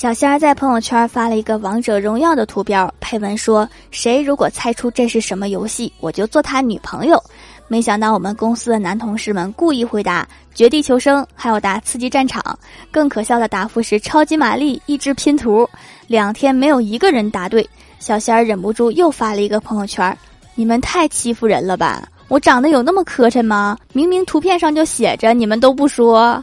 小仙儿在朋友圈发了一个王者荣耀的图标，配文说：“谁如果猜出这是什么游戏，我就做他女朋友。”没想到我们公司的男同事们故意回答《绝地求生》，还有答《刺激战场》，更可笑的答复是《超级玛丽》一只拼图。两天没有一个人答对，小仙儿忍不住又发了一个朋友圈：“你们太欺负人了吧！我长得有那么磕碜吗？明明图片上就写着，你们都不说。”